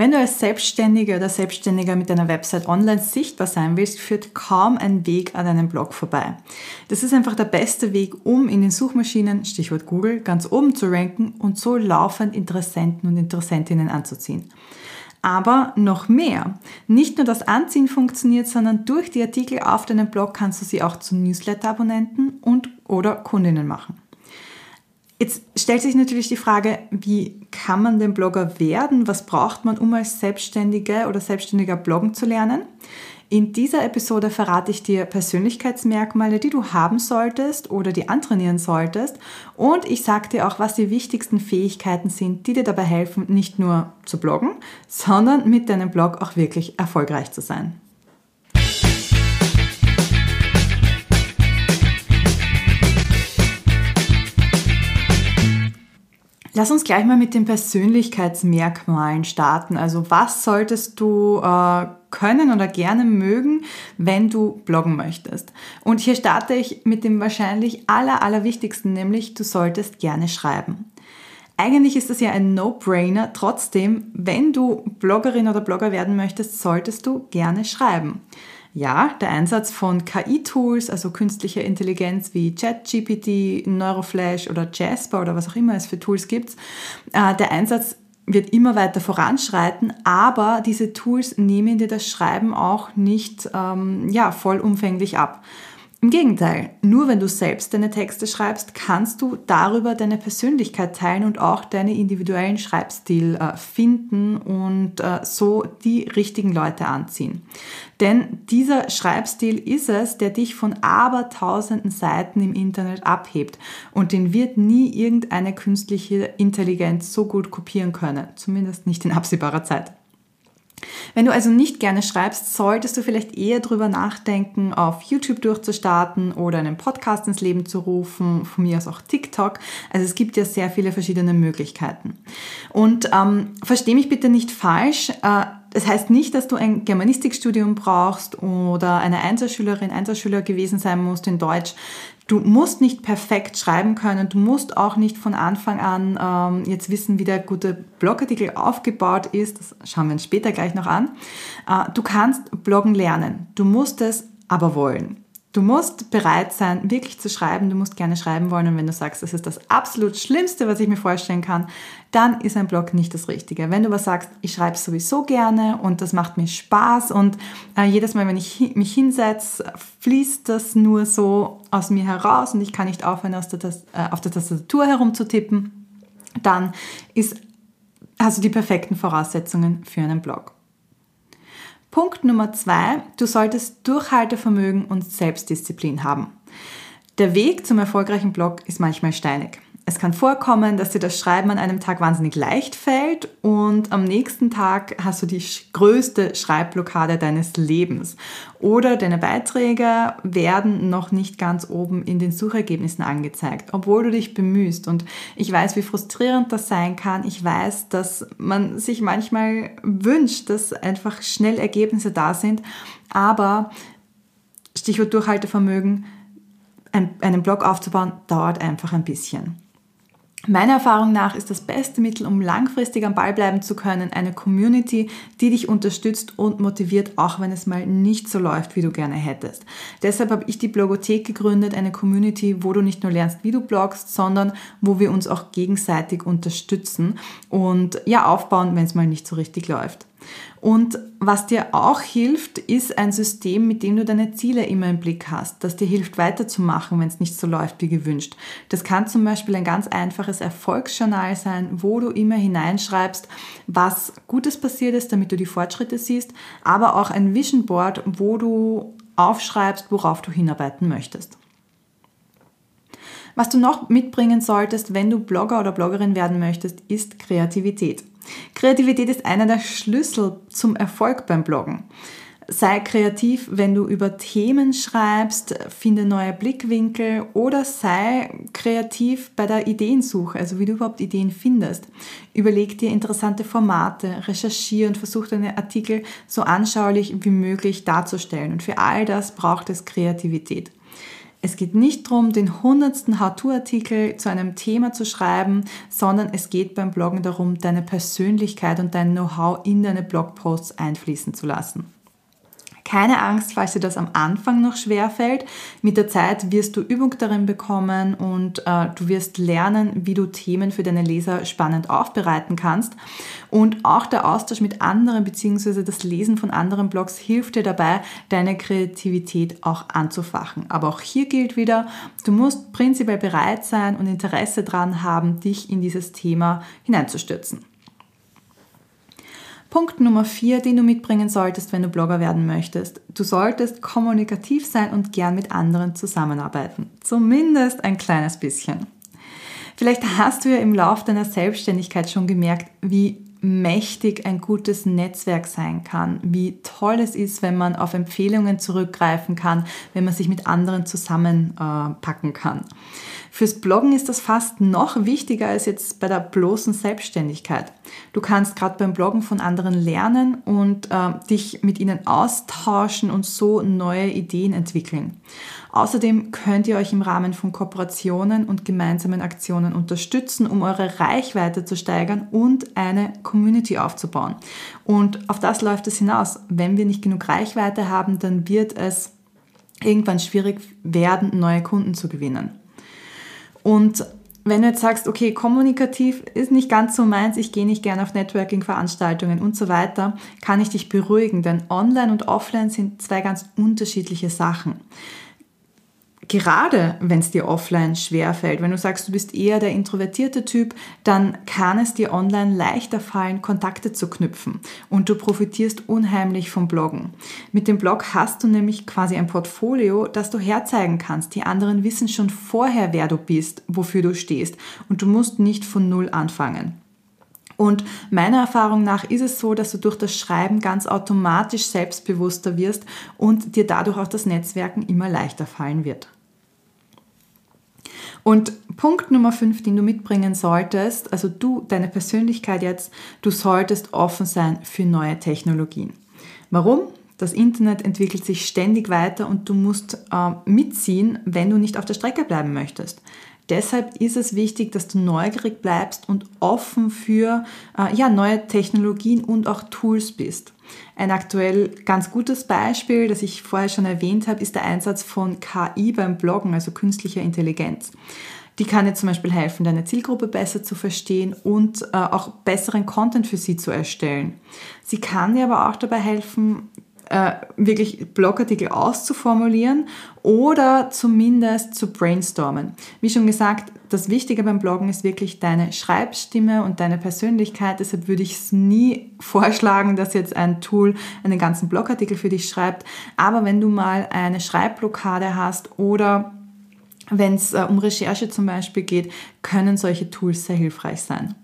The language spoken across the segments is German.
Wenn du als Selbstständige oder Selbstständiger mit deiner Website online sichtbar sein willst, führt kaum ein Weg an deinem Blog vorbei. Das ist einfach der beste Weg, um in den Suchmaschinen, Stichwort Google, ganz oben zu ranken und so laufend Interessenten und Interessentinnen anzuziehen. Aber noch mehr. Nicht nur das Anziehen funktioniert, sondern durch die Artikel auf deinem Blog kannst du sie auch zu Newsletter-Abonnenten und oder Kundinnen machen. Jetzt stellt sich natürlich die Frage, wie kann man denn Blogger werden? Was braucht man, um als Selbstständige oder Selbstständiger bloggen zu lernen? In dieser Episode verrate ich dir Persönlichkeitsmerkmale, die du haben solltest oder die antrainieren solltest. Und ich sage dir auch, was die wichtigsten Fähigkeiten sind, die dir dabei helfen, nicht nur zu bloggen, sondern mit deinem Blog auch wirklich erfolgreich zu sein. Lass uns gleich mal mit den Persönlichkeitsmerkmalen starten. Also was solltest du äh, können oder gerne mögen, wenn du bloggen möchtest? Und hier starte ich mit dem wahrscheinlich aller, allerwichtigsten, nämlich du solltest gerne schreiben. Eigentlich ist das ja ein No-Brainer. Trotzdem, wenn du Bloggerin oder Blogger werden möchtest, solltest du gerne schreiben. Ja, der Einsatz von KI-Tools, also künstlicher Intelligenz wie ChatGPT, Neuroflash oder Jasper oder was auch immer es für Tools gibt, äh, der Einsatz wird immer weiter voranschreiten, aber diese Tools nehmen dir das Schreiben auch nicht ähm, ja, vollumfänglich ab. Im Gegenteil, nur wenn du selbst deine Texte schreibst, kannst du darüber deine Persönlichkeit teilen und auch deinen individuellen Schreibstil äh, finden und äh, so die richtigen Leute anziehen. Denn dieser Schreibstil ist es, der dich von abertausenden Seiten im Internet abhebt und den wird nie irgendeine künstliche Intelligenz so gut kopieren können, zumindest nicht in absehbarer Zeit. Wenn du also nicht gerne schreibst, solltest du vielleicht eher darüber nachdenken, auf YouTube durchzustarten oder einen Podcast ins Leben zu rufen, von mir aus auch TikTok. Also es gibt ja sehr viele verschiedene Möglichkeiten. Und ähm, verstehe mich bitte nicht falsch. Äh, das heißt nicht, dass du ein Germanistikstudium brauchst oder eine Einserschülerin, Einserschüler gewesen sein musst in Deutsch. Du musst nicht perfekt schreiben können, du musst auch nicht von Anfang an ähm, jetzt wissen, wie der gute Blogartikel aufgebaut ist. Das schauen wir uns später gleich noch an. Äh, du kannst bloggen lernen, du musst es aber wollen. Du musst bereit sein, wirklich zu schreiben. Du musst gerne schreiben wollen. Und wenn du sagst, das ist das absolut Schlimmste, was ich mir vorstellen kann, dann ist ein Blog nicht das Richtige. Wenn du aber sagst, ich schreibe sowieso gerne und das macht mir Spaß und äh, jedes Mal, wenn ich mich hinsetze, fließt das nur so aus mir heraus und ich kann nicht aufhören, aus der, äh, auf der Tastatur herumzutippen, dann ist, du die perfekten Voraussetzungen für einen Blog. Punkt Nummer zwei, du solltest Durchhaltevermögen und Selbstdisziplin haben. Der Weg zum erfolgreichen Blog ist manchmal steinig. Es kann vorkommen, dass dir das Schreiben an einem Tag wahnsinnig leicht fällt und am nächsten Tag hast du die größte Schreibblockade deines Lebens. Oder deine Beiträge werden noch nicht ganz oben in den Suchergebnissen angezeigt, obwohl du dich bemühst. Und ich weiß, wie frustrierend das sein kann. Ich weiß, dass man sich manchmal wünscht, dass einfach schnell Ergebnisse da sind. Aber Stichwort Durchhaltevermögen, einen Blog aufzubauen, dauert einfach ein bisschen. Meiner Erfahrung nach ist das beste Mittel, um langfristig am Ball bleiben zu können, eine Community, die dich unterstützt und motiviert, auch wenn es mal nicht so läuft, wie du gerne hättest. Deshalb habe ich die Blogothek gegründet, eine Community, wo du nicht nur lernst, wie du bloggst, sondern wo wir uns auch gegenseitig unterstützen und ja aufbauen, wenn es mal nicht so richtig läuft. Und was dir auch hilft, ist ein System, mit dem du deine Ziele immer im Blick hast, das dir hilft weiterzumachen, wenn es nicht so läuft wie gewünscht. Das kann zum Beispiel ein ganz einfaches Erfolgsjournal sein, wo du immer hineinschreibst, was Gutes passiert ist, damit du die Fortschritte siehst, aber auch ein Vision Board, wo du aufschreibst, worauf du hinarbeiten möchtest. Was du noch mitbringen solltest, wenn du Blogger oder Bloggerin werden möchtest, ist Kreativität. Kreativität ist einer der Schlüssel zum Erfolg beim Bloggen. Sei kreativ, wenn du über Themen schreibst, finde neue Blickwinkel oder sei kreativ bei der Ideensuche, also wie du überhaupt Ideen findest. Überleg dir interessante Formate, recherchiere und versuch deine Artikel so anschaulich wie möglich darzustellen. Und für all das braucht es Kreativität. Es geht nicht darum, den hundertsten How-To-Artikel zu einem Thema zu schreiben, sondern es geht beim Bloggen darum, deine Persönlichkeit und dein Know-how in deine Blogposts einfließen zu lassen. Keine Angst, falls dir das am Anfang noch schwer fällt. Mit der Zeit wirst du Übung darin bekommen und äh, du wirst lernen, wie du Themen für deine Leser spannend aufbereiten kannst. Und auch der Austausch mit anderen bzw. das Lesen von anderen Blogs hilft dir dabei, deine Kreativität auch anzufachen. Aber auch hier gilt wieder, du musst prinzipiell bereit sein und Interesse daran haben, dich in dieses Thema hineinzustürzen. Punkt Nummer vier, den du mitbringen solltest, wenn du Blogger werden möchtest. Du solltest kommunikativ sein und gern mit anderen zusammenarbeiten. Zumindest ein kleines bisschen. Vielleicht hast du ja im Lauf deiner Selbstständigkeit schon gemerkt, wie mächtig ein gutes Netzwerk sein kann, wie toll es ist, wenn man auf Empfehlungen zurückgreifen kann, wenn man sich mit anderen zusammenpacken kann. Fürs Bloggen ist das fast noch wichtiger als jetzt bei der bloßen Selbstständigkeit. Du kannst gerade beim Bloggen von anderen lernen und äh, dich mit ihnen austauschen und so neue Ideen entwickeln. Außerdem könnt ihr euch im Rahmen von Kooperationen und gemeinsamen Aktionen unterstützen, um eure Reichweite zu steigern und eine Community aufzubauen. Und auf das läuft es hinaus. Wenn wir nicht genug Reichweite haben, dann wird es irgendwann schwierig werden, neue Kunden zu gewinnen. Und wenn du jetzt sagst, okay, kommunikativ ist nicht ganz so meins, ich gehe nicht gerne auf Networking-Veranstaltungen und so weiter, kann ich dich beruhigen, denn online und offline sind zwei ganz unterschiedliche Sachen gerade wenn es dir offline schwerfällt, wenn du sagst, du bist eher der introvertierte Typ, dann kann es dir online leichter fallen, Kontakte zu knüpfen und du profitierst unheimlich vom Bloggen. Mit dem Blog hast du nämlich quasi ein Portfolio, das du herzeigen kannst. Die anderen wissen schon vorher, wer du bist, wofür du stehst und du musst nicht von Null anfangen. Und meiner Erfahrung nach ist es so, dass du durch das Schreiben ganz automatisch selbstbewusster wirst und dir dadurch auch das Netzwerken immer leichter fallen wird. Und Punkt Nummer fünf, den du mitbringen solltest, also du, deine Persönlichkeit jetzt, du solltest offen sein für neue Technologien. Warum? Das Internet entwickelt sich ständig weiter und du musst äh, mitziehen, wenn du nicht auf der Strecke bleiben möchtest. Deshalb ist es wichtig, dass du neugierig bleibst und offen für äh, ja, neue Technologien und auch Tools bist. Ein aktuell ganz gutes Beispiel, das ich vorher schon erwähnt habe, ist der Einsatz von KI beim Bloggen, also künstlicher Intelligenz. Die kann dir zum Beispiel helfen, deine Zielgruppe besser zu verstehen und äh, auch besseren Content für sie zu erstellen. Sie kann dir aber auch dabei helfen, äh, wirklich Blogartikel auszuformulieren oder zumindest zu brainstormen. Wie schon gesagt, das Wichtige beim Bloggen ist wirklich deine Schreibstimme und deine Persönlichkeit. Deshalb würde ich es nie vorschlagen, dass jetzt ein Tool einen ganzen Blogartikel für dich schreibt. Aber wenn du mal eine Schreibblockade hast oder wenn es äh, um Recherche zum Beispiel geht, können solche Tools sehr hilfreich sein.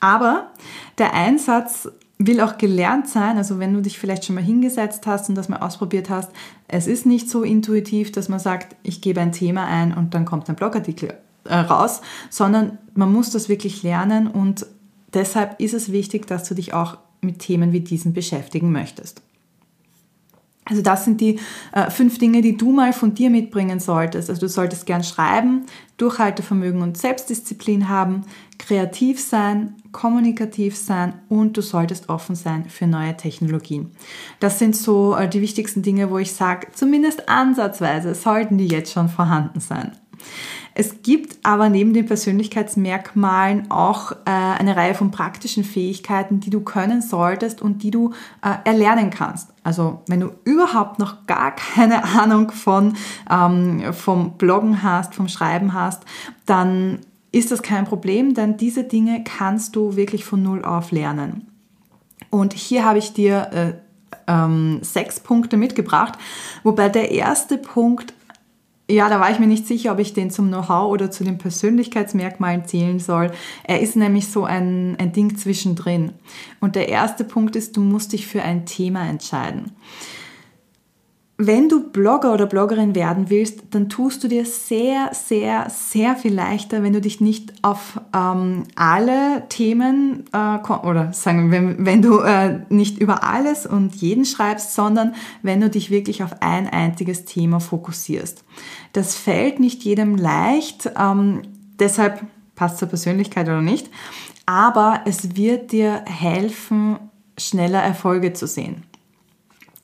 Aber der Einsatz will auch gelernt sein. Also wenn du dich vielleicht schon mal hingesetzt hast und das mal ausprobiert hast, es ist nicht so intuitiv, dass man sagt, ich gebe ein Thema ein und dann kommt ein Blogartikel äh, raus, sondern man muss das wirklich lernen und deshalb ist es wichtig, dass du dich auch mit Themen wie diesen beschäftigen möchtest. Also das sind die äh, fünf Dinge, die du mal von dir mitbringen solltest. Also du solltest gern schreiben, Durchhaltevermögen und Selbstdisziplin haben, kreativ sein, kommunikativ sein und du solltest offen sein für neue Technologien. Das sind so äh, die wichtigsten Dinge, wo ich sage, zumindest ansatzweise sollten die jetzt schon vorhanden sein. Es gibt aber neben den Persönlichkeitsmerkmalen auch äh, eine Reihe von praktischen Fähigkeiten, die du können solltest und die du äh, erlernen kannst. Also wenn du überhaupt noch gar keine Ahnung von, ähm, vom Bloggen hast, vom Schreiben hast, dann ist das kein Problem, denn diese Dinge kannst du wirklich von Null auf lernen. Und hier habe ich dir äh, ähm, sechs Punkte mitgebracht, wobei der erste Punkt ja, da war ich mir nicht sicher, ob ich den zum Know-how oder zu den Persönlichkeitsmerkmalen zählen soll. Er ist nämlich so ein, ein Ding zwischendrin. Und der erste Punkt ist, du musst dich für ein Thema entscheiden. Wenn du Blogger oder Bloggerin werden willst, dann tust du dir sehr, sehr, sehr viel leichter, wenn du dich nicht auf ähm, alle Themen äh, oder sagen, wenn, wenn du äh, nicht über alles und jeden schreibst, sondern wenn du dich wirklich auf ein einziges Thema fokussierst. Das fällt nicht jedem leicht, ähm, deshalb passt zur Persönlichkeit oder nicht, aber es wird dir helfen, schneller Erfolge zu sehen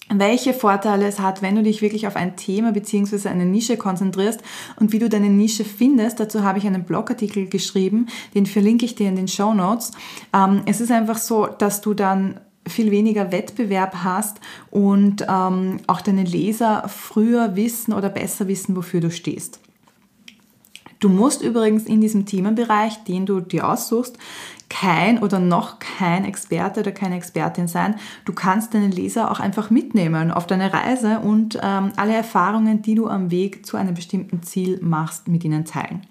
welche Vorteile es hat, wenn du dich wirklich auf ein Thema bzw. eine Nische konzentrierst und wie du deine Nische findest. Dazu habe ich einen Blogartikel geschrieben, den verlinke ich dir in den Show Notes. Ähm, es ist einfach so, dass du dann viel weniger Wettbewerb hast und ähm, auch deine Leser früher wissen oder besser wissen, wofür du stehst. Du musst übrigens in diesem Themenbereich, den du dir aussuchst, kein oder noch kein Experte oder keine Expertin sein. Du kannst deinen Leser auch einfach mitnehmen auf deine Reise und ähm, alle Erfahrungen, die du am Weg zu einem bestimmten Ziel machst, mit ihnen teilen.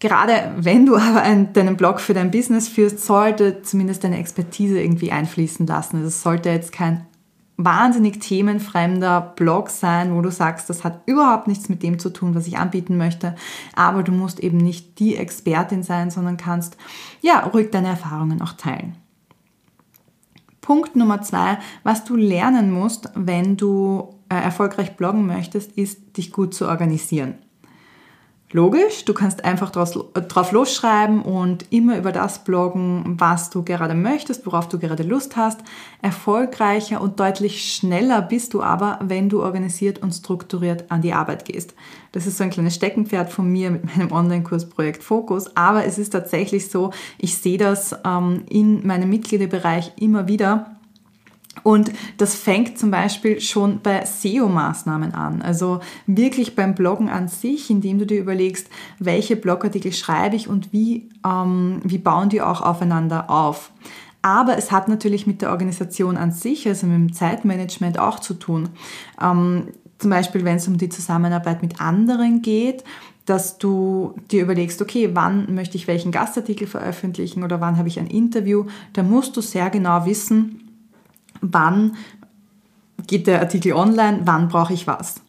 Gerade wenn du aber einen, deinen Blog für dein Business führst, sollte zumindest deine Expertise irgendwie einfließen lassen. Also es sollte jetzt kein wahnsinnig themenfremder Blog sein, wo du sagst, das hat überhaupt nichts mit dem zu tun, was ich anbieten möchte, aber du musst eben nicht die Expertin sein, sondern kannst ja ruhig deine Erfahrungen auch teilen. Punkt Nummer zwei, was du lernen musst, wenn du äh, erfolgreich bloggen möchtest, ist, dich gut zu organisieren. Logisch, du kannst einfach draus, drauf losschreiben und immer über das bloggen, was du gerade möchtest, worauf du gerade Lust hast. Erfolgreicher und deutlich schneller bist du aber, wenn du organisiert und strukturiert an die Arbeit gehst. Das ist so ein kleines Steckenpferd von mir mit meinem Online-Kurs Projekt Fokus, aber es ist tatsächlich so, ich sehe das ähm, in meinem Mitgliederbereich immer wieder und das fängt zum Beispiel schon bei SEO-Maßnahmen an. Also wirklich beim Bloggen an sich, indem du dir überlegst, welche Blogartikel schreibe ich und wie, ähm, wie bauen die auch aufeinander auf. Aber es hat natürlich mit der Organisation an sich, also mit dem Zeitmanagement auch zu tun. Ähm, zum Beispiel, wenn es um die Zusammenarbeit mit anderen geht, dass du dir überlegst, okay, wann möchte ich welchen Gastartikel veröffentlichen oder wann habe ich ein Interview, da musst du sehr genau wissen, wann geht der Artikel online, wann brauche ich was.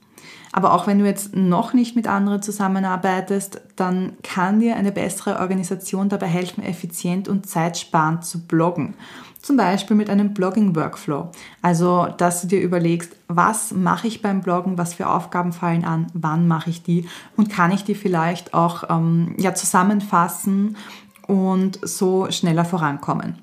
Aber auch wenn du jetzt noch nicht mit anderen zusammenarbeitest, dann kann dir eine bessere Organisation dabei helfen, effizient und zeitsparend zu bloggen. Zum Beispiel mit einem Blogging-Workflow. Also, dass du dir überlegst, was mache ich beim Bloggen, was für Aufgaben fallen an, wann mache ich die und kann ich die vielleicht auch ähm, ja, zusammenfassen und so schneller vorankommen.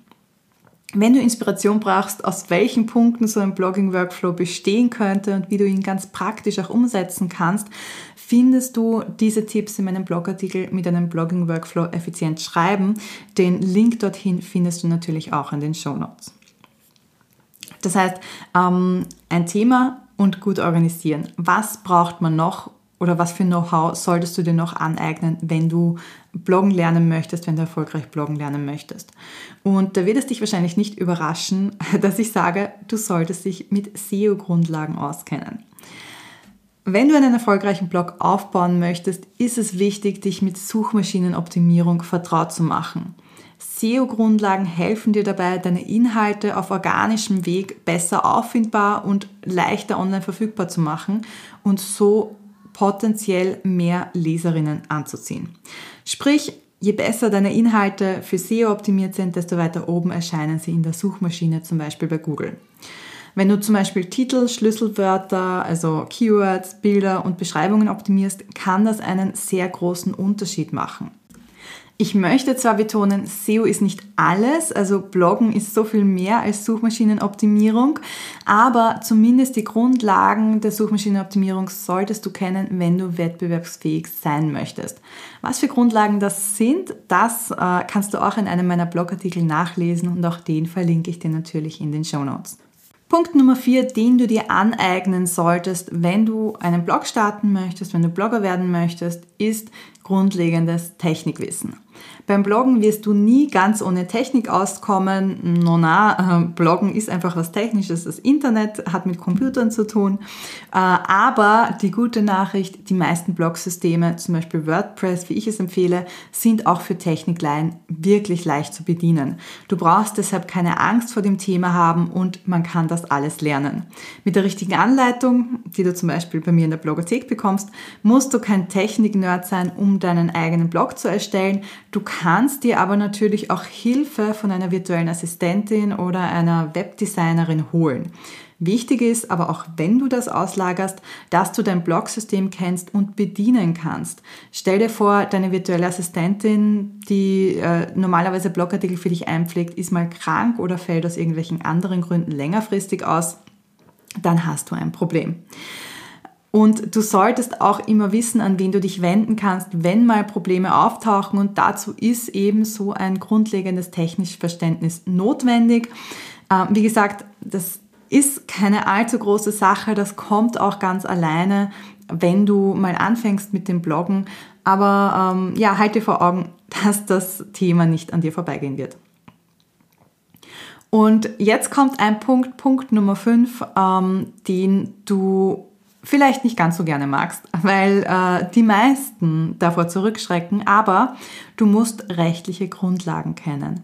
Wenn du Inspiration brauchst, aus welchen Punkten so ein Blogging-Workflow bestehen könnte und wie du ihn ganz praktisch auch umsetzen kannst, findest du diese Tipps in meinem Blogartikel mit einem Blogging-Workflow effizient schreiben. Den Link dorthin findest du natürlich auch in den Show Notes. Das heißt, ähm, ein Thema und gut organisieren. Was braucht man noch, oder was für Know-how solltest du dir noch aneignen, wenn du bloggen lernen möchtest, wenn du erfolgreich bloggen lernen möchtest. Und da wird es dich wahrscheinlich nicht überraschen, dass ich sage, du solltest dich mit SEO-Grundlagen auskennen. Wenn du einen erfolgreichen Blog aufbauen möchtest, ist es wichtig, dich mit Suchmaschinenoptimierung vertraut zu machen. SEO-Grundlagen helfen dir dabei, deine Inhalte auf organischem Weg besser auffindbar und leichter online verfügbar zu machen und so potenziell mehr Leserinnen anzuziehen. Sprich, je besser deine Inhalte für SEO optimiert sind, desto weiter oben erscheinen sie in der Suchmaschine, zum Beispiel bei Google. Wenn du zum Beispiel Titel, Schlüsselwörter, also Keywords, Bilder und Beschreibungen optimierst, kann das einen sehr großen Unterschied machen. Ich möchte zwar betonen, SEO ist nicht alles, also Bloggen ist so viel mehr als Suchmaschinenoptimierung, aber zumindest die Grundlagen der Suchmaschinenoptimierung solltest du kennen, wenn du wettbewerbsfähig sein möchtest. Was für Grundlagen das sind, das äh, kannst du auch in einem meiner Blogartikel nachlesen und auch den verlinke ich dir natürlich in den Show Notes. Punkt Nummer vier, den du dir aneignen solltest, wenn du einen Blog starten möchtest, wenn du Blogger werden möchtest, ist grundlegendes Technikwissen. Beim Bloggen wirst du nie ganz ohne Technik auskommen. No, na, äh, Bloggen ist einfach was Technisches. Das Internet hat mit Computern zu tun. Äh, aber die gute Nachricht, die meisten Blogsysteme, zum Beispiel WordPress, wie ich es empfehle, sind auch für Technikleien wirklich leicht zu bedienen. Du brauchst deshalb keine Angst vor dem Thema haben und man kann das alles lernen. Mit der richtigen Anleitung, die du zum Beispiel bei mir in der Blogothek bekommst, musst du kein Technik-Nerd sein, um deinen eigenen Blog zu erstellen. Du kannst dir aber natürlich auch Hilfe von einer virtuellen Assistentin oder einer Webdesignerin holen. Wichtig ist aber auch, wenn du das auslagerst, dass du dein Blogsystem kennst und bedienen kannst. Stell dir vor, deine virtuelle Assistentin, die äh, normalerweise Blogartikel für dich einpflegt, ist mal krank oder fällt aus irgendwelchen anderen Gründen längerfristig aus, dann hast du ein Problem. Und du solltest auch immer wissen, an wen du dich wenden kannst, wenn mal Probleme auftauchen. Und dazu ist eben so ein grundlegendes technisches Verständnis notwendig. Ähm, wie gesagt, das ist keine allzu große Sache. Das kommt auch ganz alleine, wenn du mal anfängst mit dem Bloggen. Aber ähm, ja, halte vor Augen, dass das Thema nicht an dir vorbeigehen wird. Und jetzt kommt ein Punkt, Punkt Nummer 5, ähm, den du vielleicht nicht ganz so gerne magst, weil äh, die meisten davor zurückschrecken, aber du musst rechtliche Grundlagen kennen.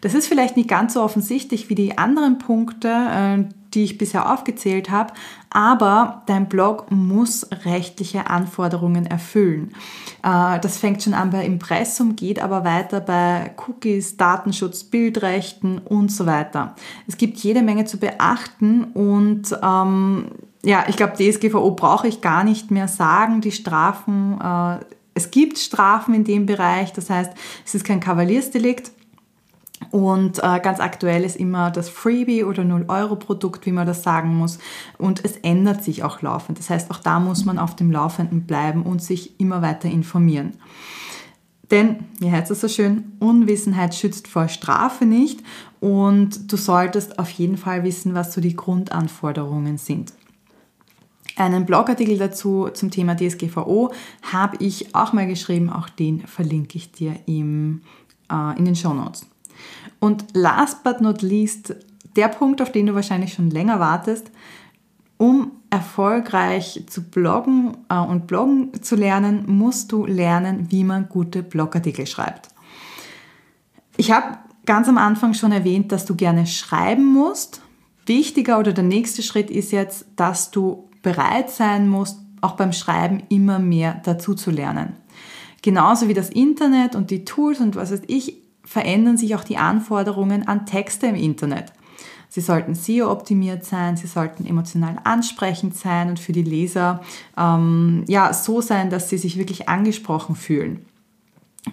Das ist vielleicht nicht ganz so offensichtlich wie die anderen Punkte, äh, die ich bisher aufgezählt habe, aber dein Blog muss rechtliche Anforderungen erfüllen. Äh, das fängt schon an bei Impressum, geht aber weiter bei Cookies, Datenschutz, Bildrechten und so weiter. Es gibt jede Menge zu beachten und ähm, ja, ich glaube, DSGVO brauche ich gar nicht mehr sagen. Die Strafen, äh, es gibt Strafen in dem Bereich, das heißt, es ist kein Kavaliersdelikt. Und äh, ganz aktuell ist immer das Freebie oder 0-Euro-Produkt, wie man das sagen muss. Und es ändert sich auch laufend. Das heißt, auch da muss man auf dem Laufenden bleiben und sich immer weiter informieren. Denn, wie heißt es so schön, Unwissenheit schützt vor Strafe nicht. Und du solltest auf jeden Fall wissen, was so die Grundanforderungen sind. Einen Blogartikel dazu zum Thema DSGVO habe ich auch mal geschrieben, auch den verlinke ich dir im, äh, in den Show Notes. Und last but not least, der Punkt, auf den du wahrscheinlich schon länger wartest, um erfolgreich zu bloggen äh, und bloggen zu lernen, musst du lernen, wie man gute Blogartikel schreibt. Ich habe ganz am Anfang schon erwähnt, dass du gerne schreiben musst. Wichtiger oder der nächste Schritt ist jetzt, dass du bereit sein musst, auch beim Schreiben immer mehr dazu zu lernen. Genauso wie das Internet und die Tools und was weiß ich, verändern sich auch die Anforderungen an Texte im Internet. Sie sollten SEO-optimiert sein, sie sollten emotional ansprechend sein und für die Leser ähm, ja, so sein, dass sie sich wirklich angesprochen fühlen.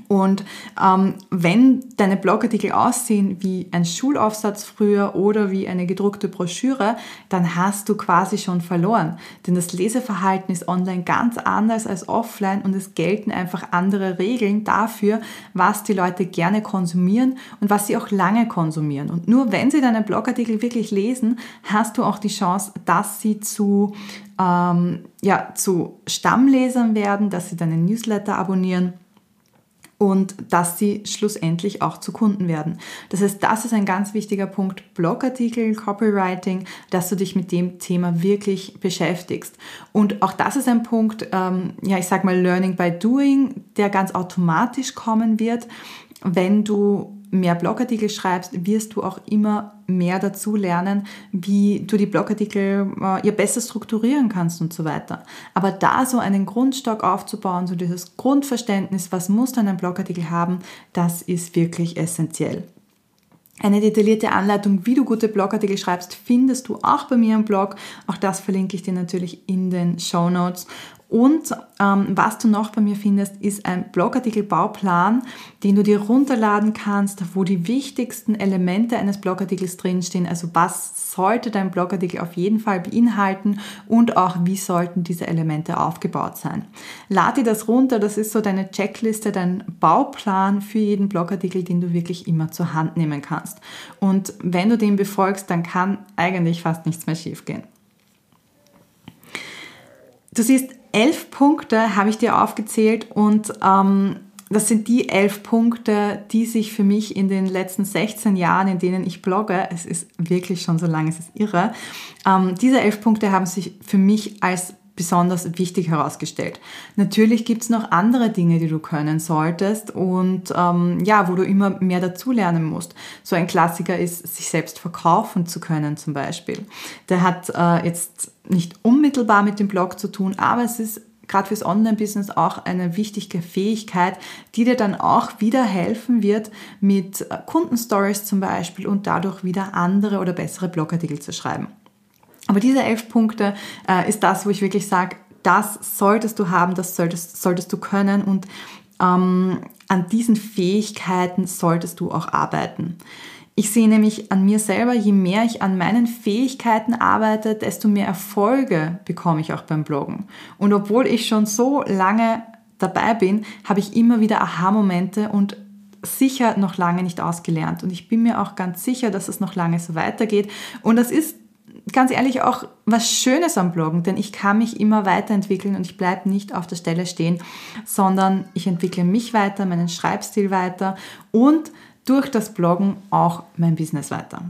Und ähm, wenn deine Blogartikel aussehen wie ein Schulaufsatz früher oder wie eine gedruckte Broschüre, dann hast du quasi schon verloren. Denn das Leseverhalten ist online ganz anders als offline und es gelten einfach andere Regeln dafür, was die Leute gerne konsumieren und was sie auch lange konsumieren. Und nur wenn sie deine Blogartikel wirklich lesen, hast du auch die Chance, dass sie zu, ähm, ja, zu Stammlesern werden, dass sie deinen Newsletter abonnieren und dass sie schlussendlich auch zu Kunden werden. Das heißt, das ist ein ganz wichtiger Punkt, Blogartikel, Copywriting, dass du dich mit dem Thema wirklich beschäftigst. Und auch das ist ein Punkt, ähm, ja, ich sag mal Learning by Doing, der ganz automatisch kommen wird, wenn du mehr Blogartikel schreibst, wirst du auch immer mehr dazu lernen, wie du die Blogartikel äh, ja besser strukturieren kannst und so weiter. Aber da so einen Grundstock aufzubauen, so dieses Grundverständnis, was muss dann ein Blogartikel haben, das ist wirklich essentiell. Eine detaillierte Anleitung, wie du gute Blogartikel schreibst, findest du auch bei mir im Blog. Auch das verlinke ich dir natürlich in den Show Notes. Und ähm, was du noch bei mir findest, ist ein Blogartikel-Bauplan, den du dir runterladen kannst, wo die wichtigsten Elemente eines Blogartikels drinstehen. Also was sollte dein Blogartikel auf jeden Fall beinhalten und auch wie sollten diese Elemente aufgebaut sein. Lad dir das runter, das ist so deine Checkliste, dein Bauplan für jeden Blogartikel, den du wirklich immer zur Hand nehmen kannst. Und wenn du den befolgst, dann kann eigentlich fast nichts mehr schiefgehen. Du siehst, elf Punkte habe ich dir aufgezählt und ähm, das sind die elf Punkte, die sich für mich in den letzten 16 Jahren, in denen ich blogge, es ist wirklich schon so lange, es ist irre, ähm, diese elf Punkte haben sich für mich als besonders wichtig herausgestellt. Natürlich gibt es noch andere Dinge, die du können solltest und ähm, ja, wo du immer mehr dazulernen musst. So ein Klassiker ist, sich selbst verkaufen zu können zum Beispiel. Der hat äh, jetzt nicht unmittelbar mit dem Blog zu tun, aber es ist gerade fürs Online-Business auch eine wichtige Fähigkeit, die dir dann auch wieder helfen wird, mit Kundenstories zum Beispiel und dadurch wieder andere oder bessere Blogartikel zu schreiben. Aber diese elf Punkte äh, ist das, wo ich wirklich sage, das solltest du haben, das solltest, solltest du können und ähm, an diesen Fähigkeiten solltest du auch arbeiten. Ich sehe nämlich an mir selber, je mehr ich an meinen Fähigkeiten arbeite, desto mehr Erfolge bekomme ich auch beim Bloggen. Und obwohl ich schon so lange dabei bin, habe ich immer wieder Aha-Momente und sicher noch lange nicht ausgelernt. Und ich bin mir auch ganz sicher, dass es noch lange so weitergeht. Und das ist ganz ehrlich auch was Schönes am Bloggen, denn ich kann mich immer weiterentwickeln und ich bleibe nicht auf der Stelle stehen, sondern ich entwickle mich weiter, meinen Schreibstil weiter und durch das Bloggen auch mein Business weiter.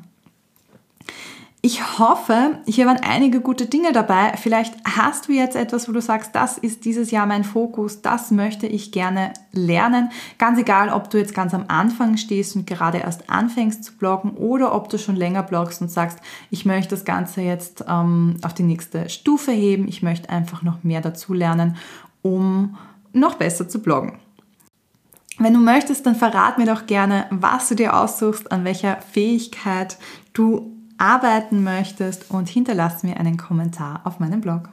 Ich hoffe, hier waren einige gute Dinge dabei. Vielleicht hast du jetzt etwas, wo du sagst, das ist dieses Jahr mein Fokus, das möchte ich gerne lernen. Ganz egal, ob du jetzt ganz am Anfang stehst und gerade erst anfängst zu bloggen oder ob du schon länger bloggst und sagst, ich möchte das Ganze jetzt ähm, auf die nächste Stufe heben, ich möchte einfach noch mehr dazu lernen, um noch besser zu bloggen. Wenn du möchtest, dann verrat mir doch gerne, was du dir aussuchst, an welcher Fähigkeit du arbeiten möchtest und hinterlass mir einen Kommentar auf meinem Blog.